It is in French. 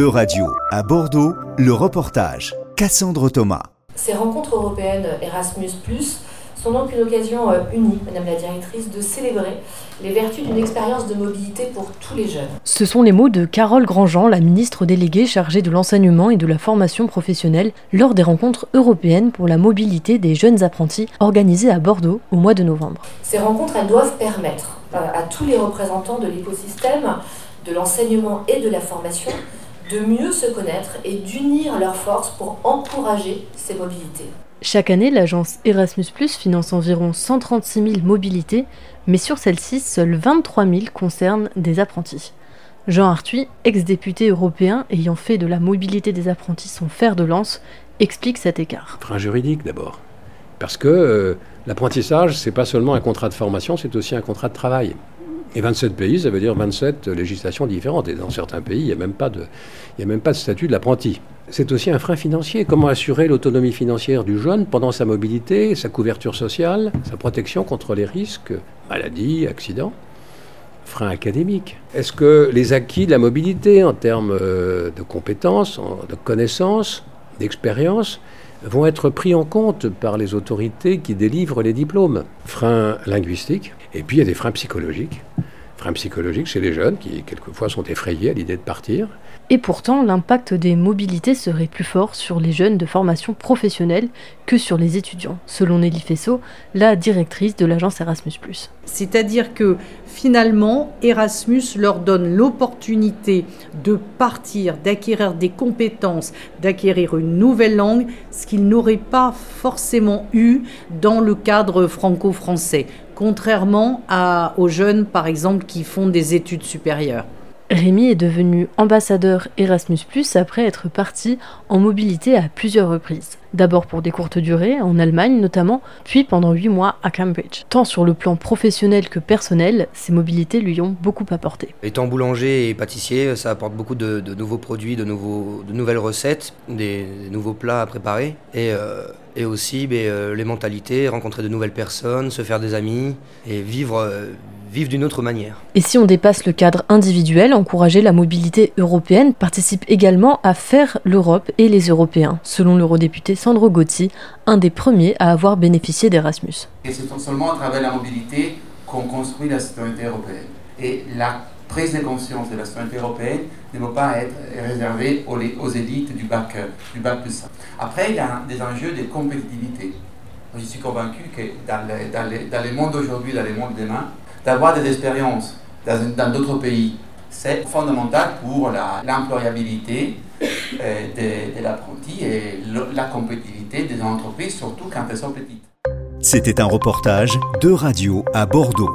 E-Radio, à Bordeaux, le reportage. Cassandre Thomas. Ces rencontres européennes Erasmus, sont donc une occasion euh, unique, Madame la Directrice, de célébrer les vertus d'une expérience de mobilité pour tous les jeunes. Ce sont les mots de Carole Grandjean, la ministre déléguée chargée de l'enseignement et de la formation professionnelle, lors des rencontres européennes pour la mobilité des jeunes apprentis organisées à Bordeaux au mois de novembre. Ces rencontres, elles doivent permettre euh, à tous les représentants de l'écosystème, de l'enseignement et de la formation de mieux se connaître et d'unir leurs forces pour encourager ces mobilités. Chaque année, l'agence Erasmus finance environ 136 000 mobilités, mais sur celles-ci, seules 23 000 concernent des apprentis. Jean Arthuis, ex-député européen ayant fait de la mobilité des apprentis son fer de lance, explique cet écart. Frein juridique d'abord. Parce que euh, l'apprentissage, c'est pas seulement un contrat de formation, c'est aussi un contrat de travail. Et 27 pays, ça veut dire 27 législations différentes. Et dans certains pays, il n'y a, même pas de, a même pas de statut de l'apprenti. C'est aussi un frein financier. Comment assurer l'autonomie financière du jeune pendant sa mobilité, sa couverture sociale, sa protection contre les risques, maladies, accidents? Frein académique. Est-ce que les acquis de la mobilité en termes euh, de compétences, de connaissances, d'expérience, vont être pris en compte par les autorités qui délivrent les diplômes? Frein linguistique, et puis il y a des freins psychologiques. Freins psychologiques chez les jeunes qui quelquefois sont effrayés à l'idée de partir. Et pourtant, l'impact des mobilités serait plus fort sur les jeunes de formation professionnelle que sur les étudiants, selon Nelly Fessot, la directrice de l'agence Erasmus. C'est-à-dire que finalement, Erasmus leur donne l'opportunité de partir, d'acquérir des compétences, d'acquérir une nouvelle langue, ce qu'ils n'auraient pas forcément eu dans le cadre franco-français, contrairement à, aux jeunes, par exemple, qui font des études supérieures. Rémi est devenu ambassadeur Erasmus ⁇ après être parti en mobilité à plusieurs reprises. D'abord pour des courtes durées, en Allemagne notamment, puis pendant 8 mois à Cambridge. Tant sur le plan professionnel que personnel, ces mobilités lui ont beaucoup apporté. Étant boulanger et pâtissier, ça apporte beaucoup de, nouveaux produits, de, nouveaux, de nouvelles recettes, des, nouveaux plats à préparer. Et, euh, et aussi ben, euh, les mentalités, rencontrer de nouvelles personnes, se faire des amis et vivre, euh, vivent d'une autre manière. Et si on dépasse le cadre individuel, encourager la mobilité européenne participe également à faire l'Europe et les Européens, selon l'eurodéputé Sandro Gotti, un des premiers à avoir bénéficié d'Erasmus. Et c'est seulement à travers la mobilité qu'on construit la citoyenneté européenne. Et la prise de conscience de la citoyenneté européenne ne peut pas être réservée aux, élites du bac, du bac plus 5. Après, il y a des enjeux de compétitivité. Je suis convaincu que dans le, dans le, dans le monde d'aujourd'hui, dans le monde demain, d'avoir des expériences dans d'autres pays. C'est fondamental pour l'employabilité euh, de l'apprenti et la compétitivité des entreprises, surtout quand elles sont petites. C'était un reportage de radio à Bordeaux,